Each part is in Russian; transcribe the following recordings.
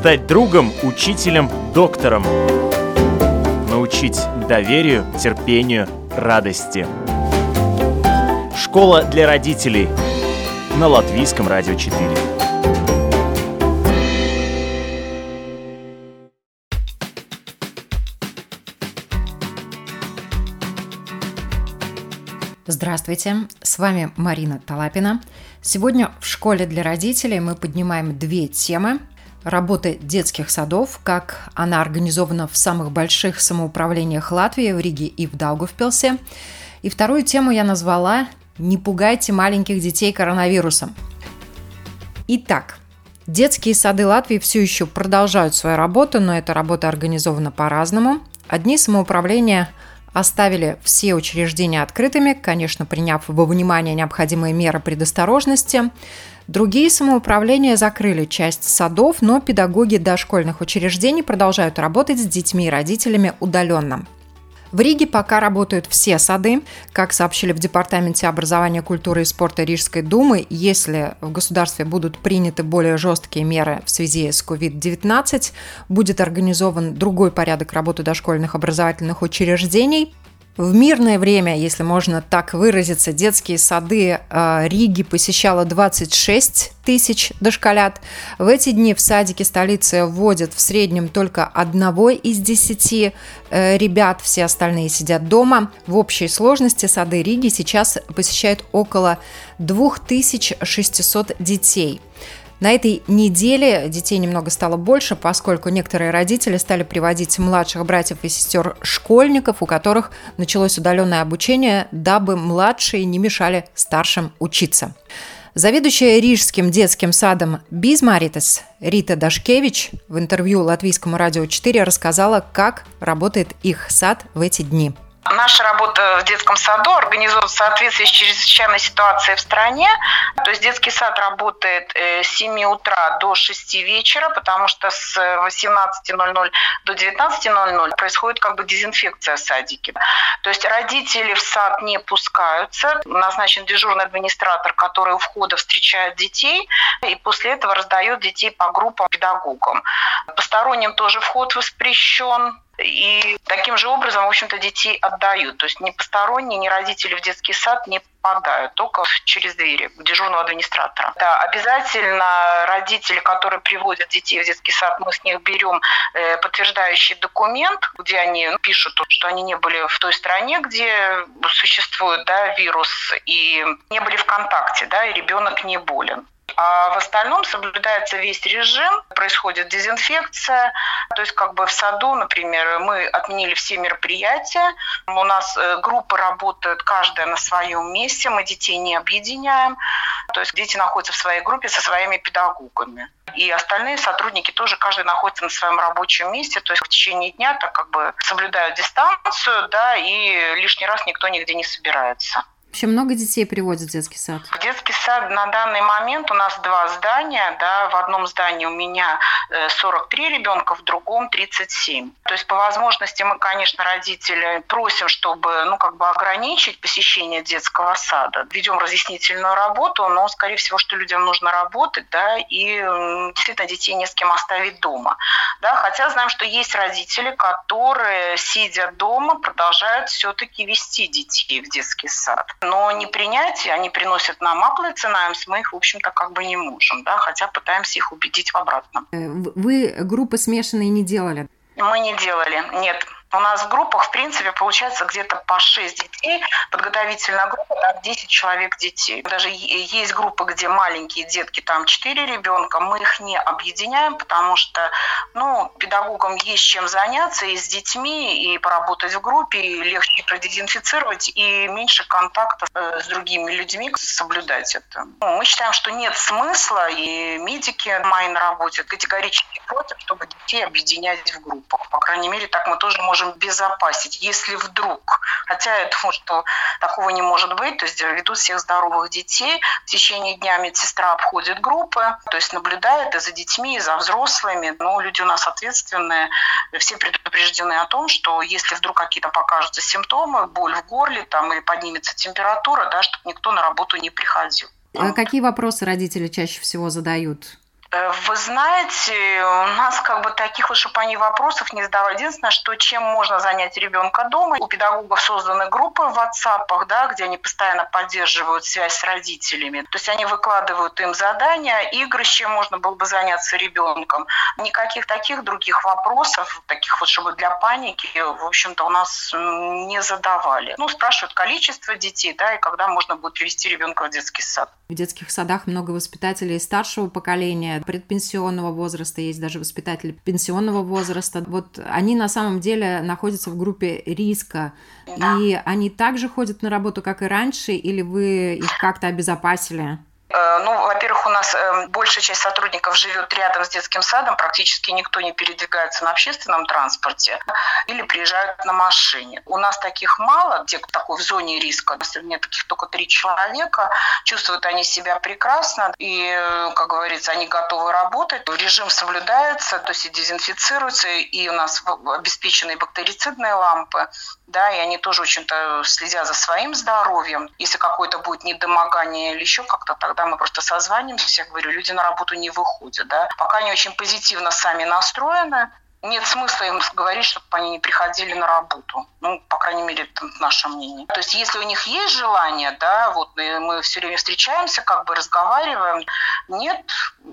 Стать другом, учителем, доктором. Научить доверию, терпению, радости. Школа для родителей на Латвийском радио 4. Здравствуйте, с вами Марина Талапина. Сегодня в школе для родителей мы поднимаем две темы. Работы детских садов, как она организована в самых больших самоуправлениях Латвии, в Риге и в Даугавпилсе. И вторую тему я назвала «Не пугайте маленьких детей коронавирусом». Итак, детские сады Латвии все еще продолжают свою работу, но эта работа организована по-разному. Одни самоуправления – оставили все учреждения открытыми, конечно, приняв во внимание необходимые меры предосторожности. Другие самоуправления закрыли часть садов, но педагоги дошкольных учреждений продолжают работать с детьми и родителями удаленно. В Риге пока работают все сады. Как сообщили в Департаменте образования, культуры и спорта Рижской думы, если в государстве будут приняты более жесткие меры в связи с COVID-19, будет организован другой порядок работы дошкольных образовательных учреждений. В мирное время, если можно так выразиться, детские сады э, Риги посещало 26 тысяч дошколят. В эти дни в садике столицы вводят в среднем только одного из десяти э, ребят, все остальные сидят дома. В общей сложности сады Риги сейчас посещают около 2600 детей. На этой неделе детей немного стало больше, поскольку некоторые родители стали приводить младших братьев и сестер школьников, у которых началось удаленное обучение, дабы младшие не мешали старшим учиться. Заведующая Рижским детским садом Бизмаритес Рита Дашкевич в интервью Латвийскому радио 4 рассказала, как работает их сад в эти дни. Наша работа в детском саду организована в соответствии с чрезвычайной ситуацией в стране. То есть детский сад работает э, с 7 утра до 6 вечера, потому что с 18.00 до 19.00 происходит как бы дезинфекция в садике. То есть родители в сад не пускаются. Назначен дежурный администратор, который у входа встречает детей и после этого раздает детей по группам педагогам. Посторонним тоже вход воспрещен. И таким же образом, в общем-то, детей отдают. То есть ни посторонние, ни родители в детский сад не попадают, только через двери к дежурного администратора. Да, обязательно родители, которые приводят детей в детский сад, мы с них берем э, подтверждающий документ, где они пишут, что они не были в той стране, где существует да, вирус, и не были в контакте, да, и ребенок не болен. А в остальном соблюдается весь режим, происходит дезинфекция. То есть как бы в саду, например, мы отменили все мероприятия. У нас э, группы работают каждая на своем месте, мы детей не объединяем. То есть дети находятся в своей группе со своими педагогами. И остальные сотрудники тоже, каждый находится на своем рабочем месте, то есть в течение дня так как бы соблюдают дистанцию, да, и лишний раз никто нигде не собирается. Вообще много детей приводят в детский сад? В детский сад на данный момент у нас два здания. Да, в одном здании у меня 43 э, ребенка, в другом 37. То есть по возможности мы, конечно, родители просим, чтобы ну, как бы ограничить посещение детского сада. Ведем разъяснительную работу, но, скорее всего, что людям нужно работать, да, и действительно детей не с кем оставить дома. Да, хотя знаем, что есть родители, которые, сидя дома, продолжают все-таки вести детей в детский сад но не принятие, они приносят нам маклы ценаемс, мы их, в общем-то, как бы не можем, да, хотя пытаемся их убедить в обратном. Э, вы группы смешанные не делали? Мы не делали, нет. У нас в группах, в принципе, получается где-то по 6 детей. Подготовительная группа, там 10 человек детей. Даже есть группы, где маленькие детки, там 4 ребенка. Мы их не объединяем, потому что ну, педагогам есть чем заняться и с детьми, и поработать в группе, и легче продезинфицировать, и меньше контакта э, с другими людьми соблюдать это. Ну, мы считаем, что нет смысла, и медики мои на работе категорически против, чтобы детей объединять в группах. По крайней мере, так мы тоже можем безопасить, если вдруг, хотя я думаю, что такого не может быть, то есть ведут всех здоровых детей, в течение дня медсестра обходит группы, то есть наблюдает и за детьми, и за взрослыми, но люди у нас ответственные, все предупреждены о том, что если вдруг какие-то покажутся симптомы, боль в горле там, или поднимется температура, да, чтобы никто на работу не приходил. А какие вопросы родители чаще всего задают? Э, вы знаете, у нас как бы таких вот, чтобы они вопросов не задавали. Единственное, что чем можно занять ребенка дома. У педагогов созданы группы в WhatsApp, да, где они постоянно поддерживают связь с родителями. То есть они выкладывают им задания, игры, с чем можно было бы заняться ребенком. Никаких таких других вопросов, таких вот, чтобы для паники, в общем-то, у нас не задавали. Ну, спрашивают количество детей, да, и когда можно будет привести ребенка в детский сад. В детских садах много воспитателей старшего поколения, предпенсионного возраста, есть даже воспитатели пенсионного возраста. Вот они на самом деле находятся в группе риска. Да. И они также ходят на работу, как и раньше, или вы их как-то обезопасили? Э, ну, во-первых, у нас эм, большая часть сотрудников живет рядом с детским садом, практически никто не передвигается на общественном транспорте или приезжают на машине. У нас таких мало, те, кто такой в зоне риска, мне таких только три человека, чувствуют они себя прекрасно, и, э, как говорится, они готовы работать. Режим соблюдается, то есть и дезинфицируется, и у нас обеспечены бактерицидные лампы, да, и они тоже очень-то следят за своим здоровьем. Если какое-то будет недомогание или еще как-то, тогда мы просто созванимся, я говорю, люди на работу не выходят, да. Пока они очень позитивно сами настроены, нет смысла им говорить, чтобы они не приходили на работу. Ну, по крайней мере, это наше мнение. То есть, если у них есть желание, да, вот мы все время встречаемся, как бы разговариваем. Нет,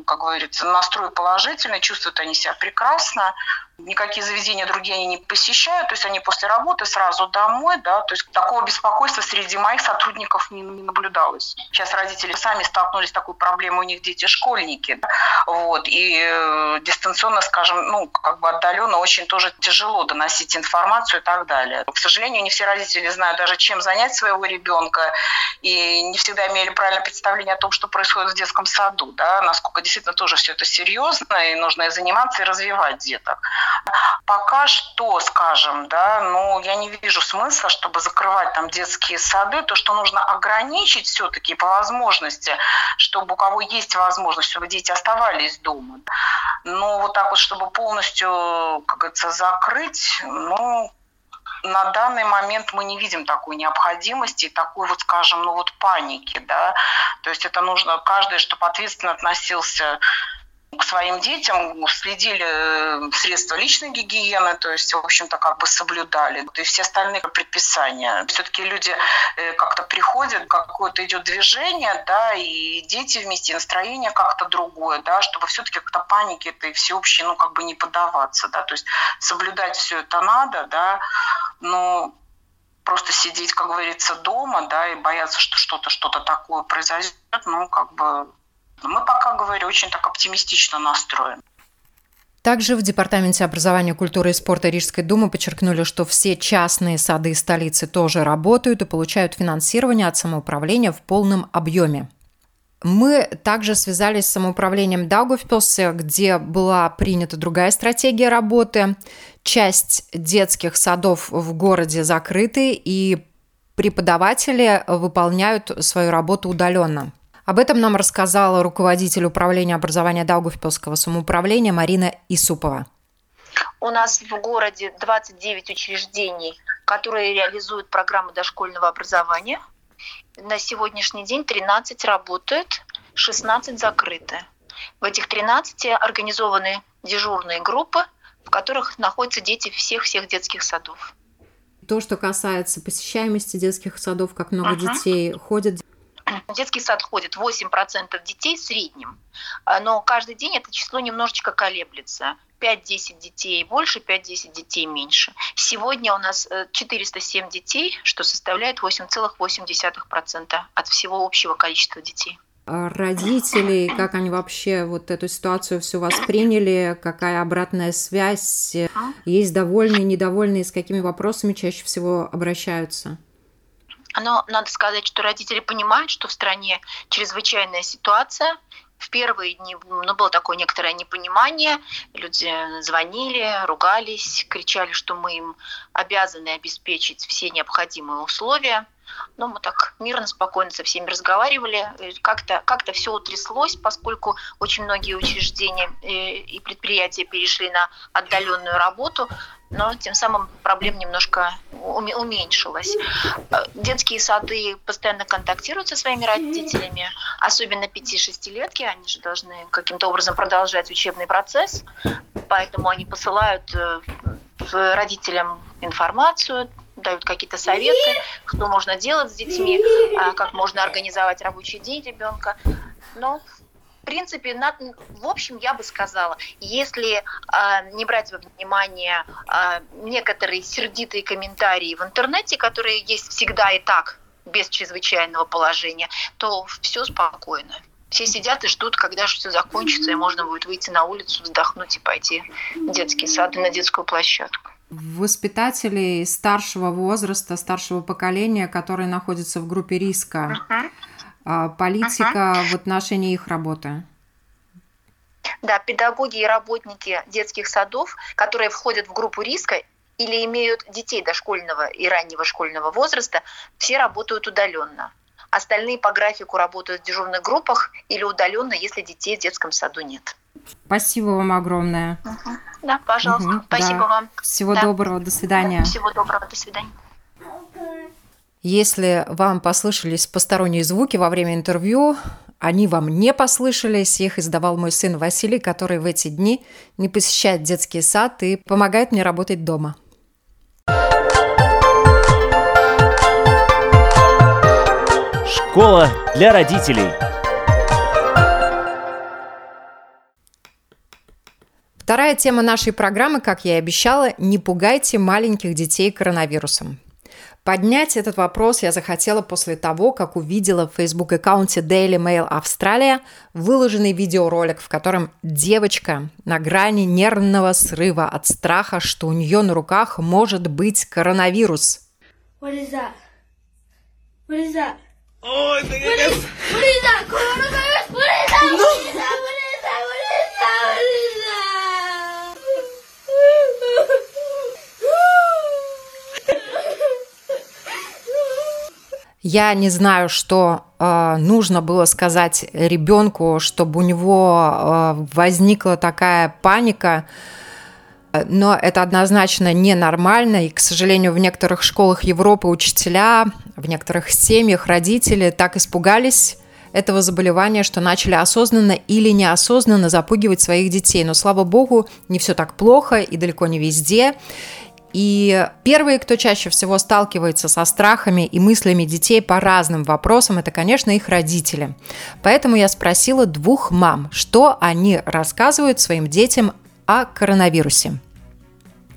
как говорится, настрой положительный, чувствуют они себя прекрасно никакие заведения другие они не посещают, то есть они после работы сразу домой, да, то есть такого беспокойства среди моих сотрудников не, не наблюдалось. Сейчас родители сами столкнулись с такой проблемой, у них дети школьники, да, вот, и э, дистанционно, скажем, ну, как бы отдаленно очень тоже тяжело доносить информацию и так далее. К сожалению, не все родители знают даже, чем занять своего ребенка, и не всегда имели правильное представление о том, что происходит в детском саду, да, насколько действительно тоже все это серьезно, и нужно заниматься и развивать деток. Пока что, скажем, да, ну, я не вижу смысла, чтобы закрывать там детские сады. То, что нужно ограничить все-таки по возможности, чтобы у кого есть возможность, чтобы дети оставались дома. Но вот так вот, чтобы полностью, как говорится, закрыть, ну, на данный момент мы не видим такой необходимости, такой вот, скажем, ну вот паники, да. То есть это нужно каждый, чтобы ответственно относился к своим детям, следили э, средства личной гигиены, то есть, в общем-то, как бы соблюдали. И все остальные предписания. Все-таки люди э, как-то приходят, какое-то идет движение, да, и дети вместе, настроение как-то другое, да, чтобы все-таки как-то паники этой всеобщей, ну, как бы не поддаваться, да, то есть соблюдать все это надо, да, но просто сидеть, как говорится, дома, да, и бояться, что что-то, что-то такое произойдет, ну, как бы мы пока, говорю, очень так оптимистично настроены. Также в Департаменте образования, культуры и спорта Рижской думы подчеркнули, что все частные сады столицы тоже работают и получают финансирование от самоуправления в полном объеме. Мы также связались с самоуправлением Даугавпилса, где была принята другая стратегия работы. Часть детских садов в городе закрыты, и преподаватели выполняют свою работу удаленно. Об этом нам рассказала руководитель управления образования Даугавпилского самоуправления Марина Исупова. У нас в городе 29 учреждений, которые реализуют программу дошкольного образования. На сегодняшний день 13 работают, 16 закрыты. В этих 13 организованы дежурные группы, в которых находятся дети всех-всех детских садов. То, что касается посещаемости детских садов, как много uh-huh. детей ходят в детский сад ходит 8% детей в среднем, а, но каждый день это число немножечко колеблется. 5-10 детей больше, 5-10 детей меньше. Сегодня у нас 407 э, детей, что составляет 8,8% от всего общего количества детей а родителей, как они вообще вот эту ситуацию все восприняли, какая обратная связь, есть довольные, недовольные, с какими вопросами чаще всего обращаются? Но надо сказать, что родители понимают, что в стране чрезвычайная ситуация, в первые дни ну, было такое некоторое непонимание. Люди звонили, ругались, кричали, что мы им обязаны обеспечить все необходимые условия. Но мы так мирно, спокойно со всеми разговаривали. Как-то как все утряслось, поскольку очень многие учреждения э, и предприятия перешли на отдаленную работу. но тем самым проблем немножко уменьшилась. Э, детские сады постоянно контактируют со своими родителями, особенно 5-6-летки, они же должны каким-то образом продолжать учебный процесс, поэтому они посылают э, родителям информацию, дают какие-то советы, что можно делать с детьми, а, как можно организовать рабочий день ребенка. Но в принципе, на, в общем, я бы сказала, если э, не брать во внимание э, некоторые сердитые комментарии в интернете, которые есть всегда и так, без чрезвычайного положения, то все спокойно. Все сидят и ждут, когда же все закончится, и можно будет выйти на улицу, вздохнуть и пойти в детский сад и на детскую площадку воспитателей старшего возраста, старшего поколения, которые находятся в группе риска, uh-huh. политика uh-huh. в отношении их работы? Да, педагоги и работники детских садов, которые входят в группу риска или имеют детей дошкольного и раннего школьного возраста, все работают удаленно. Остальные по графику работают в дежурных группах или удаленно, если детей в детском саду нет. Спасибо вам огромное. Угу. Да, пожалуйста. Угу, Спасибо да. вам. Всего да. доброго, до свидания. Всего доброго, до свидания. Если вам послышались посторонние звуки во время интервью, они вам не послышались, их издавал мой сын Василий, который в эти дни не посещает детский сад и помогает мне работать дома. Школа для родителей. Вторая тема нашей программы, как я и обещала, не пугайте маленьких детей коронавирусом. Поднять этот вопрос я захотела после того, как увидела в Facebook-аккаунте Daily Mail Австралия выложенный видеоролик, в котором девочка на грани нервного срыва от страха, что у нее на руках может быть коронавирус. What is that? What is that? Oh, I think what, is, what is that? Coronavirus? What is that? No. What is that? What is that? What is that? What is that? Я не знаю, что э, нужно было сказать ребенку, чтобы у него э, возникла такая паника, но это однозначно ненормально, и, к сожалению, в некоторых школах Европы учителя, в некоторых семьях родители так испугались этого заболевания, что начали осознанно или неосознанно запугивать своих детей. Но, слава богу, не все так плохо и далеко не везде. И первые, кто чаще всего сталкивается со страхами и мыслями детей по разным вопросам, это, конечно, их родители. Поэтому я спросила двух мам, что они рассказывают своим детям о коронавирусе.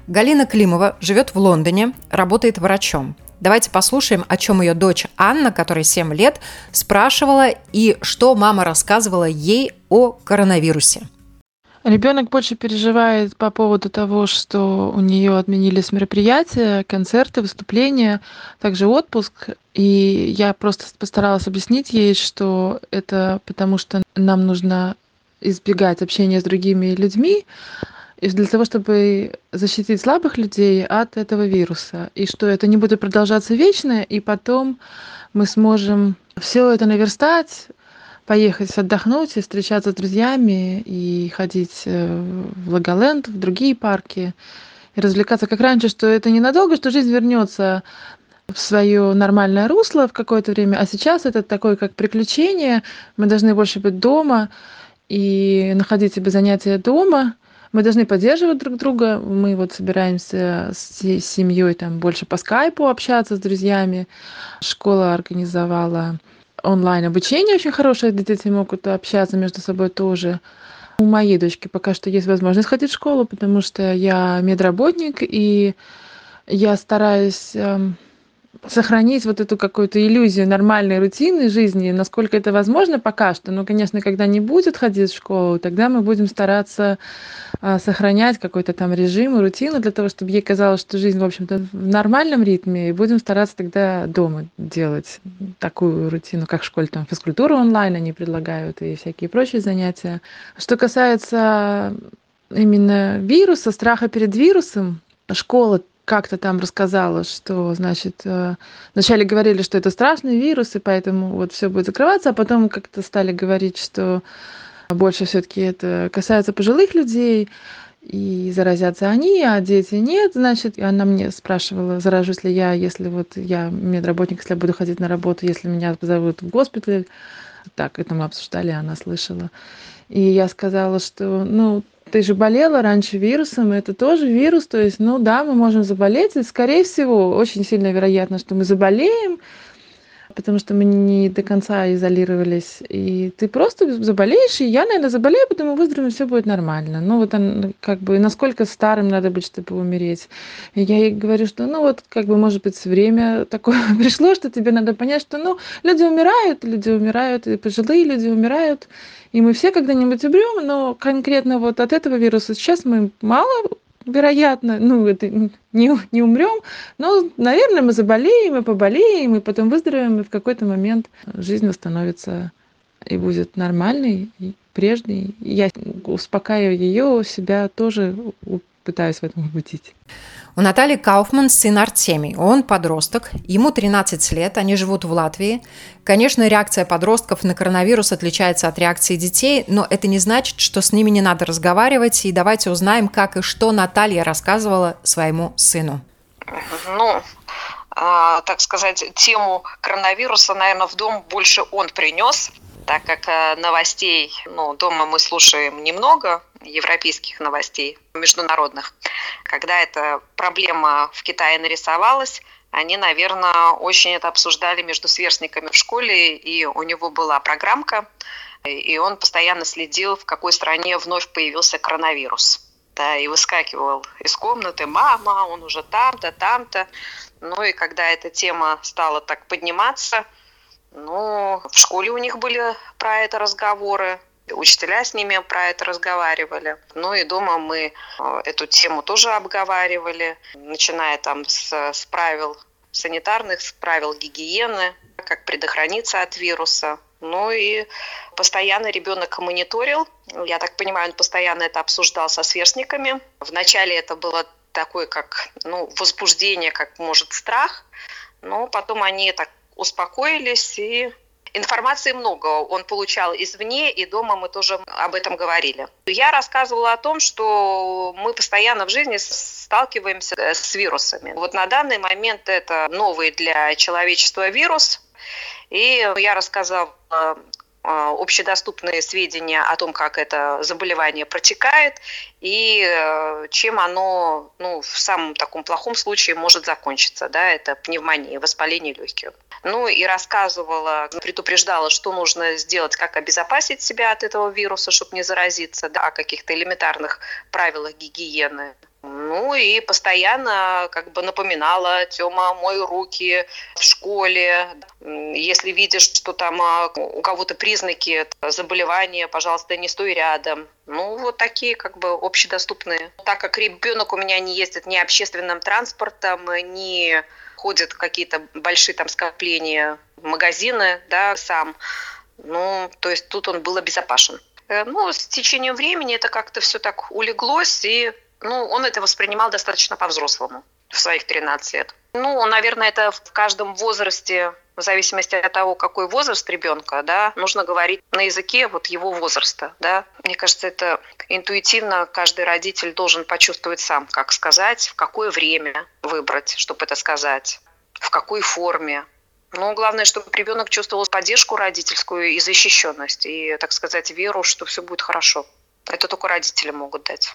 Галина Климова живет в Лондоне, работает врачом. Давайте послушаем, о чем ее дочь Анна, которой 7 лет, спрашивала и что мама рассказывала ей о коронавирусе. Ребенок больше переживает по поводу того, что у нее отменились мероприятия, концерты, выступления, также отпуск. И я просто постаралась объяснить ей, что это потому, что нам нужно избегать общения с другими людьми, для того, чтобы защитить слабых людей от этого вируса. И что это не будет продолжаться вечно, и потом мы сможем все это наверстать, поехать отдохнуть и встречаться с друзьями и ходить э, в Лаголенд, в другие парки и развлекаться как раньше, что это ненадолго, что жизнь вернется в свое нормальное русло в какое-то время, а сейчас это такое как приключение, мы должны больше быть дома и находить себе занятия дома, мы должны поддерживать друг друга. Мы вот собираемся с семьей там больше по скайпу общаться с друзьями. Школа организовала онлайн обучение очень хорошее, где дети могут общаться между собой тоже. У моей дочки пока что есть возможность ходить в школу, потому что я медработник, и я стараюсь эм, сохранить вот эту какую-то иллюзию нормальной рутины жизни, насколько это возможно пока что. Но, конечно, когда не будет ходить в школу, тогда мы будем стараться а, сохранять какой-то там режим и рутину для того, чтобы ей казалось, что жизнь, в общем-то, в нормальном ритме, и будем стараться тогда дома делать такую рутину, как в школе, там физкультуру онлайн они предлагают и всякие прочие занятия. Что касается именно вируса, страха перед вирусом, школа как-то там рассказала, что, значит, э, вначале говорили, что это страшный вирус, и поэтому вот все будет закрываться, а потом как-то стали говорить, что больше все-таки это касается пожилых людей. и заразятся они, а дети нет, значит, и она мне спрашивала, заражусь ли я, если вот я медработник, если я буду ходить на работу, если меня позовут в госпиталь. Так, это мы обсуждали, она слышала. И я сказала, что, ну, ты же болела раньше вирусом, это тоже вирус, то есть, ну да, мы можем заболеть, и, скорее всего, очень сильно вероятно, что мы заболеем, потому что мы не до конца изолировались. И ты просто заболеешь, и я, наверное, заболею, потом мы выздоровеем, все будет нормально. Ну вот он, как бы, насколько старым надо быть, чтобы умереть. И я ей говорю, что, ну вот, как бы, может быть, время такое пришло, что тебе надо понять, что, ну, люди умирают, люди умирают, и пожилые люди умирают, и мы все когда-нибудь умрем, но конкретно вот от этого вируса сейчас мы мало вероятно, ну, это не, не умрем, но, наверное, мы заболеем и поболеем, и потом выздоровеем, и в какой-то момент жизнь восстановится и будет нормальной, и прежней. Я успокаиваю ее, себя тоже пытаюсь в этом убедить. У Натальи Кауфман сын Артемий. Он подросток, ему 13 лет, они живут в Латвии. Конечно, реакция подростков на коронавирус отличается от реакции детей, но это не значит, что с ними не надо разговаривать. И давайте узнаем, как и что Наталья рассказывала своему сыну. Ну, а, так сказать, тему коронавируса, наверное, в дом больше он принес, так как э, новостей, ну, дома мы слушаем немного, европейских новостей, международных. Когда эта проблема в Китае нарисовалась, они, наверное, очень это обсуждали между сверстниками в школе, и у него была программка, и он постоянно следил, в какой стране вновь появился коронавирус. Да, и выскакивал из комнаты, мама, он уже там-то, там-то. Ну и когда эта тема стала так подниматься, ну, в школе у них были про это разговоры, Учителя с ними про это разговаривали. Ну и дома мы э, эту тему тоже обговаривали, начиная там с, с правил санитарных, с правил гигиены, как предохраниться от вируса. Ну и постоянно ребенок мониторил. Я так понимаю, он постоянно это обсуждал со сверстниками. Вначале это было такое, как ну, возбуждение, как может страх. Но потом они так успокоились и Информации много он получал извне, и дома мы тоже об этом говорили. Я рассказывала о том, что мы постоянно в жизни сталкиваемся с вирусами. Вот на данный момент это новый для человечества вирус, и я рассказала а, общедоступные сведения о том, как это заболевание протекает и э, чем оно ну, в самом таком плохом случае может закончиться. Да, это пневмония, воспаление легких. Ну и рассказывала, предупреждала, что нужно сделать, как обезопасить себя от этого вируса, чтобы не заразиться, да, о каких-то элементарных правилах гигиены. Ну и постоянно как бы напоминала, Тёма, мой руки в школе. Если видишь, что там а, у кого-то признаки заболевания, пожалуйста, не стой рядом. Ну, вот такие как бы общедоступные. Так как ребенок у меня не ездит ни общественным транспортом, ни ходят какие-то большие там скопления, магазины, да, сам. Ну, то есть тут он был обезопасен. Ну, с течением времени это как-то все так улеглось, и ну, он это воспринимал достаточно по-взрослому в своих 13 лет. Ну, наверное, это в каждом возрасте, в зависимости от того, какой возраст ребенка, да, нужно говорить на языке вот его возраста, да. Мне кажется, это интуитивно каждый родитель должен почувствовать сам, как сказать, в какое время выбрать, чтобы это сказать, в какой форме. Но главное, чтобы ребенок чувствовал поддержку родительскую и защищенность, и, так сказать, веру, что все будет хорошо. Это только родители могут дать.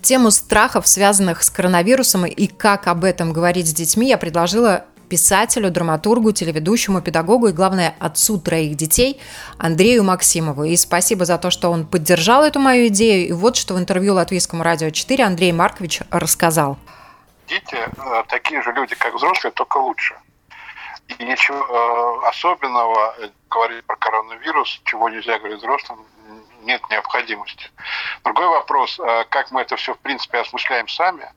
Тему страхов, связанных с коронавирусом и как об этом говорить с детьми, я предложила писателю, драматургу, телеведущему, педагогу и, главное, отцу троих детей Андрею Максимову. И спасибо за то, что он поддержал эту мою идею. И вот что в интервью Латвийскому радио 4 Андрей Маркович рассказал. Дети э, такие же люди, как взрослые, только лучше. И ничего э, особенного э, говорить про коронавирус, чего нельзя говорить взрослым, нет необходимости. Другой вопрос, как мы это все в принципе осмысляем сами,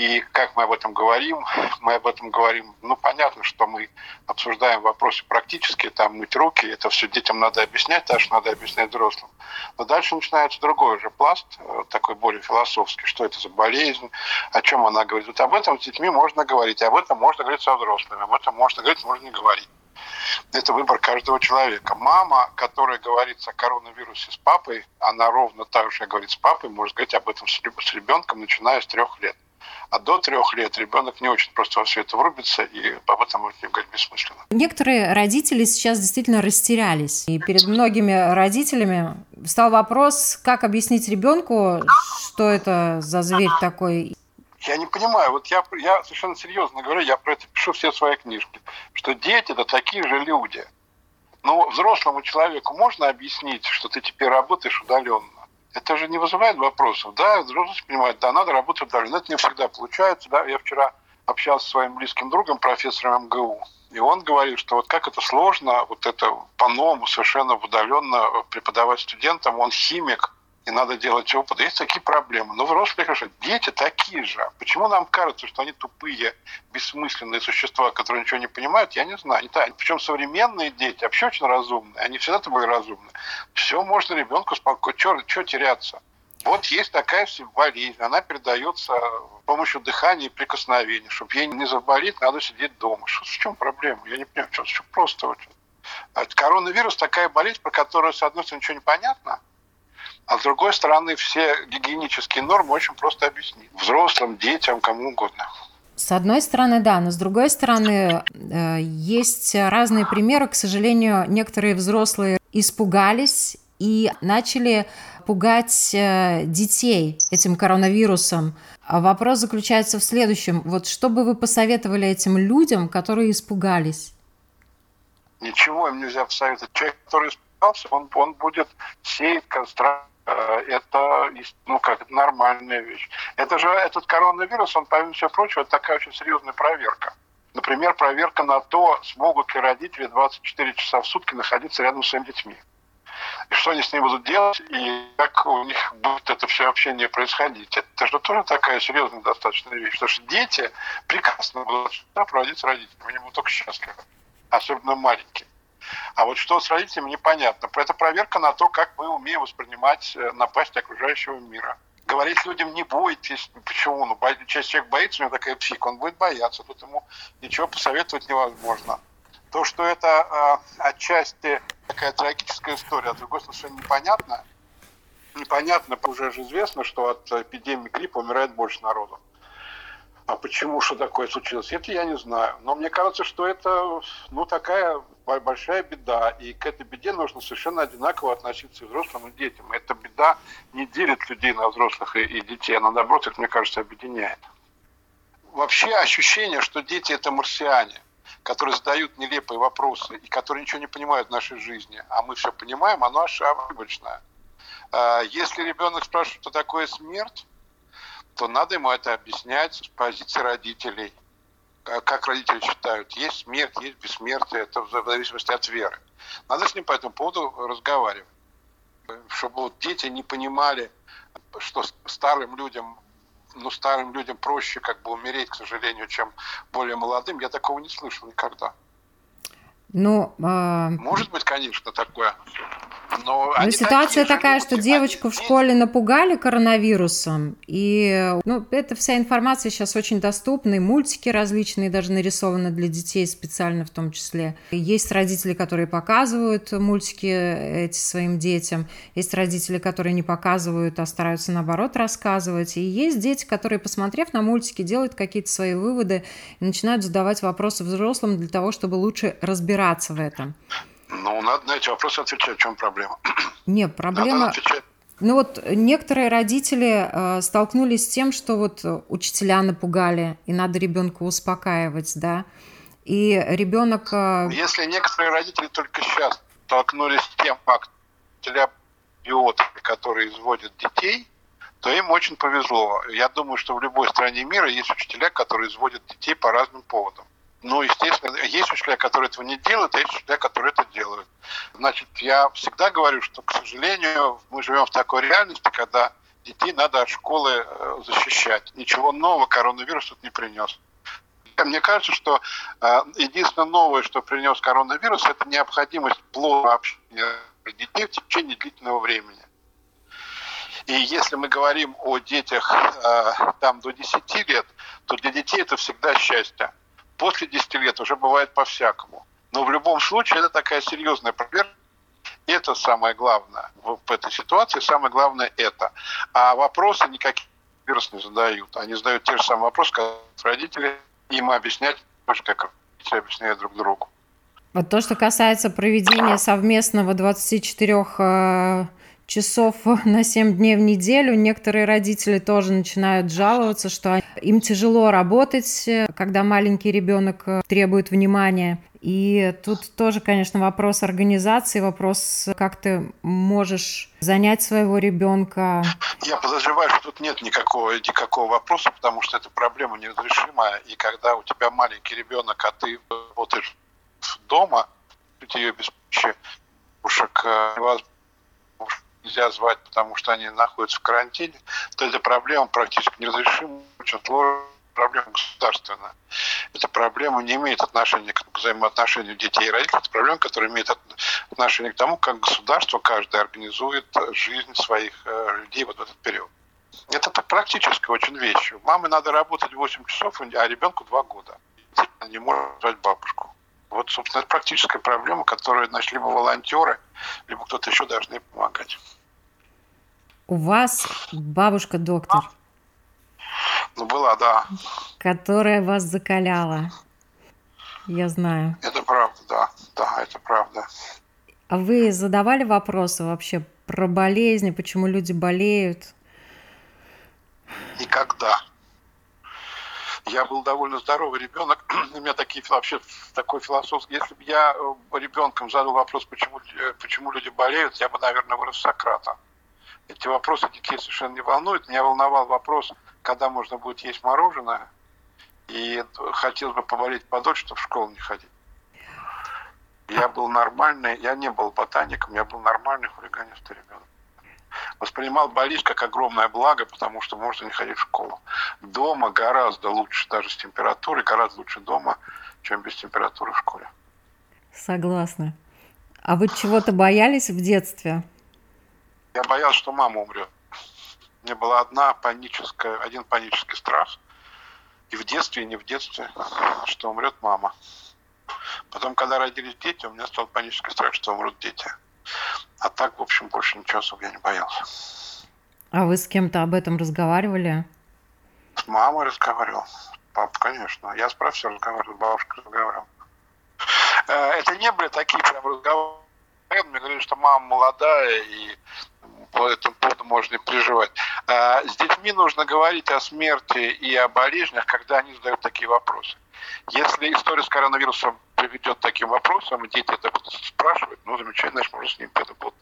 и как мы об этом говорим, мы об этом говорим, ну, понятно, что мы обсуждаем вопросы практические, там, мыть руки, это все детям надо объяснять, что надо объяснять взрослым. Но дальше начинается другой уже пласт, э, такой более философский, что это за болезнь, о чем она говорит. Вот об этом с детьми можно говорить, об этом можно говорить со взрослыми, об этом можно говорить, можно не говорить. Это выбор каждого человека. Мама, которая говорит о коронавирусе с папой, она ровно так же говорит с папой, может говорить об этом с ребенком, начиная с трех лет. А до трех лет ребенок не очень просто во все это врубится, и об этом можно говорить бессмысленно. Некоторые родители сейчас действительно растерялись. И перед многими родителями стал вопрос, как объяснить ребенку, что это за зверь такой. Я не понимаю, вот я, я совершенно серьезно говорю, я про это пишу все свои книжки, что дети это такие же люди. Но взрослому человеку можно объяснить, что ты теперь работаешь удаленно? Это же не вызывает вопросов. Да, взрослые понимают, да, надо работать удаленно. Это не всегда получается. Да. Я вчера общался с своим близким другом, профессором МГУ, и он говорит, что вот как это сложно, вот это по-новому совершенно удаленно преподавать студентам, он химик, и надо делать опыт. Есть такие проблемы. Но взрослые хорошо. Дети такие же. Почему нам кажется, что они тупые, бессмысленные существа, которые ничего не понимают, я не знаю. Не Причем современные дети вообще очень разумные. Они всегда были разумны. Все можно ребенку спокойно. Что теряться? Вот есть такая болезнь, она передается с помощью дыхания и прикосновения. Чтобы ей не заболеть, надо сидеть дома. Что, в чем проблема? Я не понимаю, что, что просто очень. А коронавирус такая болезнь, про которую, с одной стороны, ничего не понятно, а с другой стороны, все гигиенические нормы очень просто объяснить. Взрослым, детям, кому угодно. С одной стороны, да, но с другой стороны, э, есть разные примеры. К сожалению, некоторые взрослые испугались и начали пугать э, детей этим коронавирусом. А вопрос заключается в следующем. Вот что бы вы посоветовали этим людям, которые испугались? Ничего им нельзя посоветовать. Человек, который испугался, он, он будет сеять констракт Э, это ну как нормальная вещь. Это же этот коронавирус, он, помимо всего прочего, это такая очень серьезная проверка. Например, проверка на то, смогут ли родители 24 часа в сутки находиться рядом с своими детьми. И что они с ними будут делать, и как у них будет это все общение происходить. Это же тоже такая серьезная достаточно вещь. Потому что дети прекрасно будут проводить с родителями. Они будут только счастливы. Особенно маленькие. А вот что с родителями, непонятно. Это проверка на то, как мы умеем воспринимать э, напасть окружающего мира. Говорить людям не бойтесь. Почему? Ну, часть человек боится, у него такая психика, он будет бояться. Тут ему ничего посоветовать невозможно. То, что это э, отчасти такая трагическая история, а с другой стороны, совершенно непонятно. Непонятно, уже же известно, что от эпидемии гриппа умирает больше народу. А почему, что такое случилось, это я не знаю. Но мне кажется, что это ну, такая большая беда. И к этой беде нужно совершенно одинаково относиться и взрослым, и детям. Эта беда не делит людей на взрослых и, и детей. Она, наоборот, их, мне кажется, объединяет. Вообще ощущение, что дети – это марсиане, которые задают нелепые вопросы и которые ничего не понимают в нашей жизни, а мы все понимаем, оно ошибочное. А, если ребенок спрашивает, что такое смерть, то надо ему это объяснять с позиции родителей. Как родители считают, есть смерть, есть бессмертие, это в зависимости от веры. Надо с ним по этому поводу разговаривать. Чтобы вот дети не понимали, что старым людям ну, старым людям проще как бы умереть, к сожалению, чем более молодым. Я такого не слышал никогда. Ну, э... Может быть, конечно, такое. Но ну, ситуация такая, что девочку в школе напугали коронавирусом, и ну, эта вся информация сейчас очень доступна, и мультики различные даже нарисованы для детей специально в том числе. Есть родители, которые показывают мультики эти своим детям, есть родители, которые не показывают, а стараются наоборот рассказывать, и есть дети, которые, посмотрев на мультики, делают какие-то свои выводы и начинают задавать вопросы взрослым для того, чтобы лучше разбираться в этом. Ну, надо на эти вопросы отвечать. В чем проблема? Нет, проблема... Ну вот некоторые родители э, столкнулись с тем, что вот учителя напугали, и надо ребенка успокаивать, да. И ребенок... Э... Если некоторые родители только сейчас столкнулись с тем фактом, учителя биоты, которые изводят детей, то им очень повезло. Я думаю, что в любой стране мира есть учителя, которые изводят детей по разным поводам. Ну, естественно, есть учителя, которые этого не делают, а есть учителя, которые это делают. Значит, я всегда говорю, что, к сожалению, мы живем в такой реальности, когда детей надо от школы э, защищать. Ничего нового коронавирус тут не принес. Мне кажется, что э, единственное новое, что принес коронавирус, это необходимость плотного общения детей в течение длительного времени. И если мы говорим о детях э, там до 10 лет, то для детей это всегда счастье после 10 лет уже бывает по-всякому. Но в любом случае это такая серьезная проверка. Это самое главное в, этой ситуации. Самое главное это. А вопросы никаких вирус не задают. Они задают те же самые вопросы, как родители. Им объяснять, как родители объясняют друг другу. Вот то, что касается проведения совместного 24 э, часов на 7 дней в неделю, некоторые родители тоже начинают жаловаться, что им тяжело работать, когда маленький ребенок э, требует внимания. И тут тоже, конечно, вопрос организации, вопрос, как ты можешь занять своего ребенка. Я подозреваю, что тут нет никакого, никакого вопроса, потому что эта проблема неразрешимая. И когда у тебя маленький ребенок, а ты работаешь дома, ее без помощи ушек нельзя звать, потому что они находятся в карантине, то эта проблема практически неразрешима, очень сложная проблема государственная. Эта проблема не имеет отношения к взаимоотношению детей и родителей. Это проблема, которая имеет отношение к тому, как государство каждый организует жизнь своих э, людей вот в этот период. Это практическая очень вещь. Маме надо работать 8 часов, а ребенку 2 года. Не может звать бабушку. Вот, собственно, это практическая проблема, которую, значит, либо волонтеры, либо кто-то еще должны помогать. У вас бабушка доктор? Ну, была, да. Которая вас закаляла. Я знаю. Это правда, да. Да, это правда. А вы задавали вопросы вообще про болезни, почему люди болеют? Никогда я был довольно здоровый ребенок. У меня такие вообще такой философский. Если бы я э, ребенком задал вопрос, почему, э, почему люди болеют, я бы, наверное, вырос Сократа. Эти вопросы детей совершенно не волнуют. Меня волновал вопрос, когда можно будет есть мороженое. И хотелось бы поболеть подольше, чтобы в школу не ходить. Я был нормальный, я не был ботаником, я был нормальный хулиганистый ребенок воспринимал болезнь как огромное благо, потому что можно не ходить в школу. Дома гораздо лучше, даже с температурой, гораздо лучше дома, чем без температуры в школе. Согласна. А вы чего-то боялись в детстве? Я боялся, что мама умрет. У меня была одна паническая, один панический страх. И в детстве, и не в детстве, что умрет мама. Потом, когда родились дети, у меня стал панический страх, что умрут дети. А так, в общем, больше ничего особо я не боялся. А вы с кем-то об этом разговаривали? С мамой разговаривал. Папа, конечно. Я с профессором разговаривал, с бабушкой разговаривал. Э, это не были такие прям разговоры. Мне говорили, что мама молодая, и по этому поводу можно не переживать. Э, с детьми нужно говорить о смерти и о болезнях, когда они задают такие вопросы. Если история с коронавирусом приведет к таким вопросам, и дети это будут спрашивать, ну, замечательно, значит, можно с ним это будет.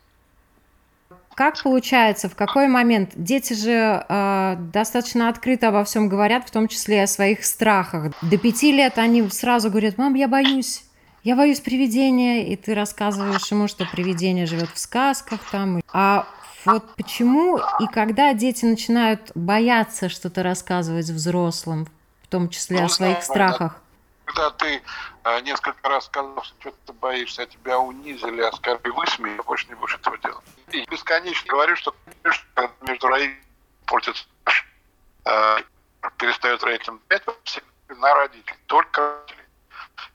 Как получается, в какой момент дети же э, достаточно открыто обо всем говорят, в том числе и о своих страхах. До пяти лет они сразу говорят: "Мам, я боюсь, я боюсь привидения", и ты рассказываешь ему, что привидение живет в сказках там. А вот почему и когда дети начинают бояться что-то рассказывать взрослым, в том числе ну, о своих страхах? Когда ты э, несколько раз сказал, что что ты боишься, а тебя унизили, оскорбили, высмеяли, больше не будешь этого делать. И бесконечно говорю, что между родителями портится, э, перестает родителям доверять, на родителей, только родителей.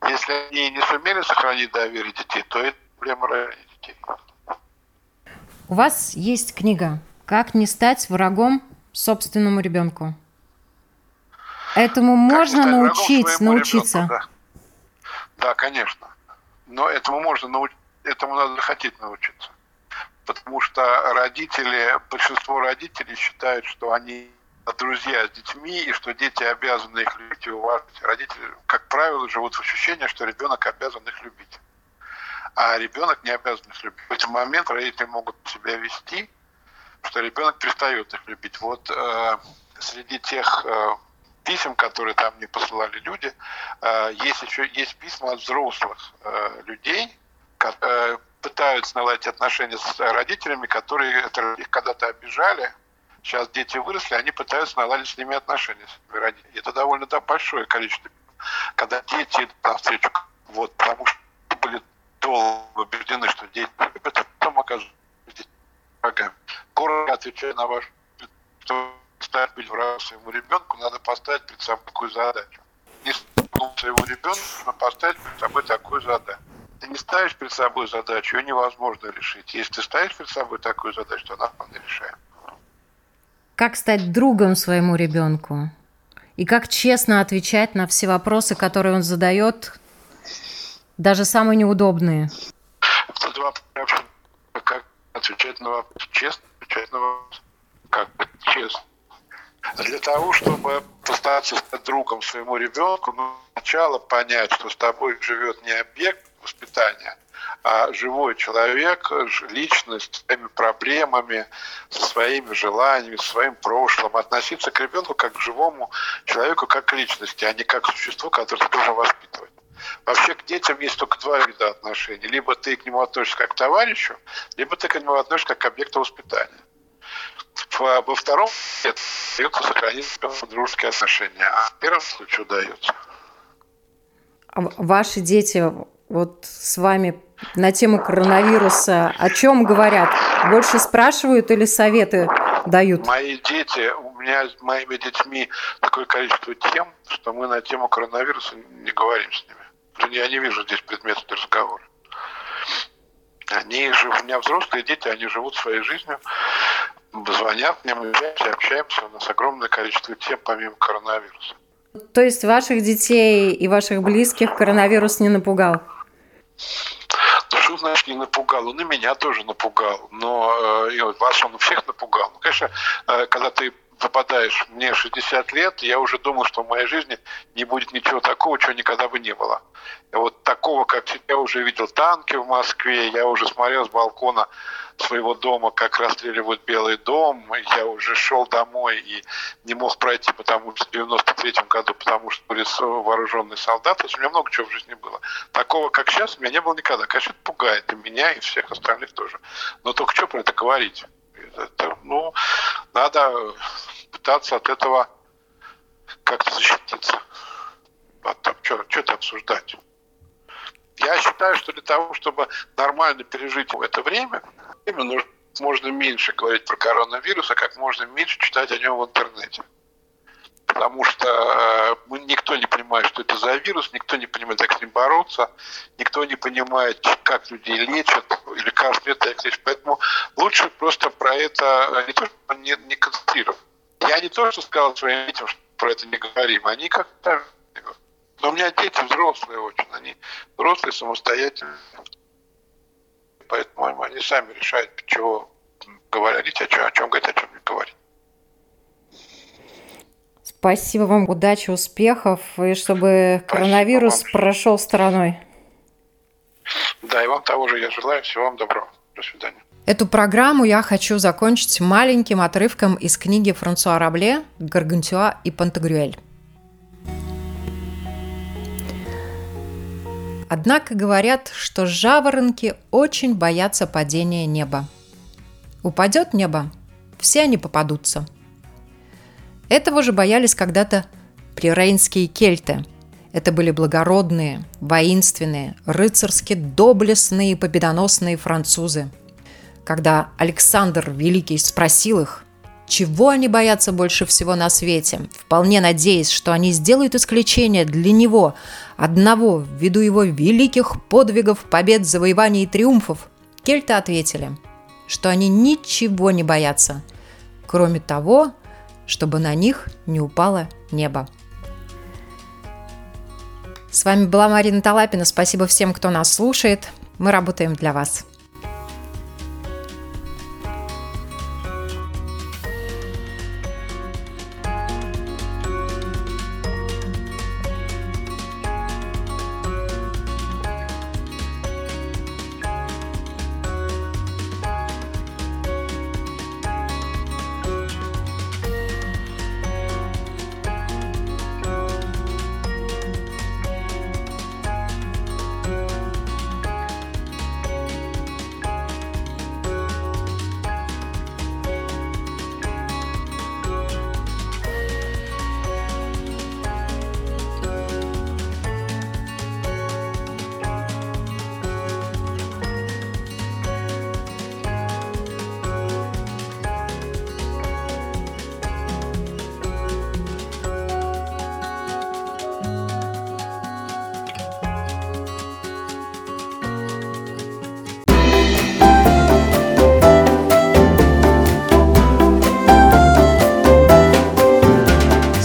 Если они не сумели сохранить доверие детей, то это проблема родителей. У вас есть книга «Как не стать врагом собственному ребенку». Этому можно научить, научиться? Ребенку, да. да, конечно. Но этому можно научиться, этому надо хотеть научиться. Потому что родители, большинство родителей считают, что они друзья с детьми, и что дети обязаны их любить и уважать. Родители, как правило, живут в ощущении, что ребенок обязан их любить. А ребенок не обязан их любить. В этот момент родители могут себя вести, что ребенок перестает их любить. Вот э, среди тех э, писем, которые там мне посылали люди, э, есть еще есть письма от взрослых э, людей, которые пытаются наладить отношения с родителями, которые их когда-то обижали. Сейчас дети выросли, они пытаются наладить с ними отношения. С родителями. Это довольно да, большое количество. Когда дети идут навстречу, вот, потому что были долго убеждены, что дети любят, а потом оказываются врагами. Коротко отвечая на ваш быть врагом своему ребенку, надо поставить перед собой такую задачу. Не своего ребенка, но поставить перед собой такую задачу. ты не ставишь перед собой задачу, ее невозможно решить. Если ты ставишь перед собой такую задачу, то она вполне решаема. Как стать другом своему ребенку? И как честно отвечать на все вопросы, которые он задает, даже самые неудобные? Тут вопрос, как отвечать на вопрос, честно отвечать на вопрос, как честно. Для того, чтобы постараться стать другом своему ребенку, сначала понять, что с тобой живет не объект воспитания, а живой человек, личность с своими проблемами, со своими желаниями, со своим прошлым. Относиться к ребенку как к живому человеку, как к личности, а не как к существу, которое ты должен воспитывать. Вообще к детям есть только два вида отношений. Либо ты к нему относишься как к товарищу, либо ты к нему относишься как к объекту воспитания. Во втором нет, удается сохранить дружеские отношения, а в первом случае удается. А ваши дети вот с вами на тему коронавируса о чем говорят? Больше спрашивают или советы дают? Мои дети, у меня с моими детьми такое количество тем, что мы на тему коронавируса не говорим с ними. Я не вижу здесь предмета для разговора. Они же, у меня взрослые дети, они живут своей жизнью, звонят мне, мы общаемся, у нас огромное количество тем помимо коронавируса. То есть ваших детей и ваших близких коронавирус не напугал? что значит не напугал? Он и меня тоже напугал, но э, и вас он всех напугал. Ну, конечно, э, когда ты попадаешь, мне 60 лет, я уже думал, что в моей жизни не будет ничего такого, чего никогда бы не было. И вот такого, как я уже видел танки в Москве, я уже смотрел с балкона своего дома, как расстреливают Белый дом. Я уже шел домой и не мог пройти, потому что в 93 году, потому что были вооруженные солдаты. У меня много чего в жизни было. Такого, как сейчас, у меня не было никогда. Конечно, это пугает и меня, и всех остальных тоже. Но только что про это говорить? Это, ну, надо пытаться от этого как-то защититься. А там, что, что это обсуждать? Я считаю, что для того, чтобы нормально пережить это время, нужно можно меньше говорить про коронавирус, а как можно меньше читать о нем в интернете. Потому что э, мы, никто не понимает, что это за вирус, никто не понимает, как с ним бороться, никто не понимает, как людей лечат, или лекарств нет, как лечат. Поэтому лучше просто про это не то, что не, не концентрировать. Я не то, что сказал своим детям, что про это не говорим, они как-то но у меня дети взрослые очень, они взрослые, самостоятельные. Поэтому они сами решают, чего говорить, о чем, о чем говорить, о чем не говорить. Спасибо вам, удачи, успехов, и чтобы Спасибо коронавирус вам. прошел стороной. Да, и вам того же я желаю. Всего вам доброго. До свидания. Эту программу я хочу закончить маленьким отрывком из книги Франсуа Рабле «Гаргантюа и Пантагрюэль». Однако говорят, что жаворонки очень боятся падения неба. Упадет небо, все они попадутся. Этого же боялись когда-то прирейнские кельты. Это были благородные, воинственные, рыцарски доблестные и победоносные французы. Когда Александр Великий спросил их, чего они боятся больше всего на свете, вполне надеясь, что они сделают исключение для него, одного, ввиду его великих подвигов, побед, завоеваний и триумфов, кельты ответили, что они ничего не боятся, кроме того, чтобы на них не упало небо. С вами была Марина Талапина. Спасибо всем, кто нас слушает. Мы работаем для вас.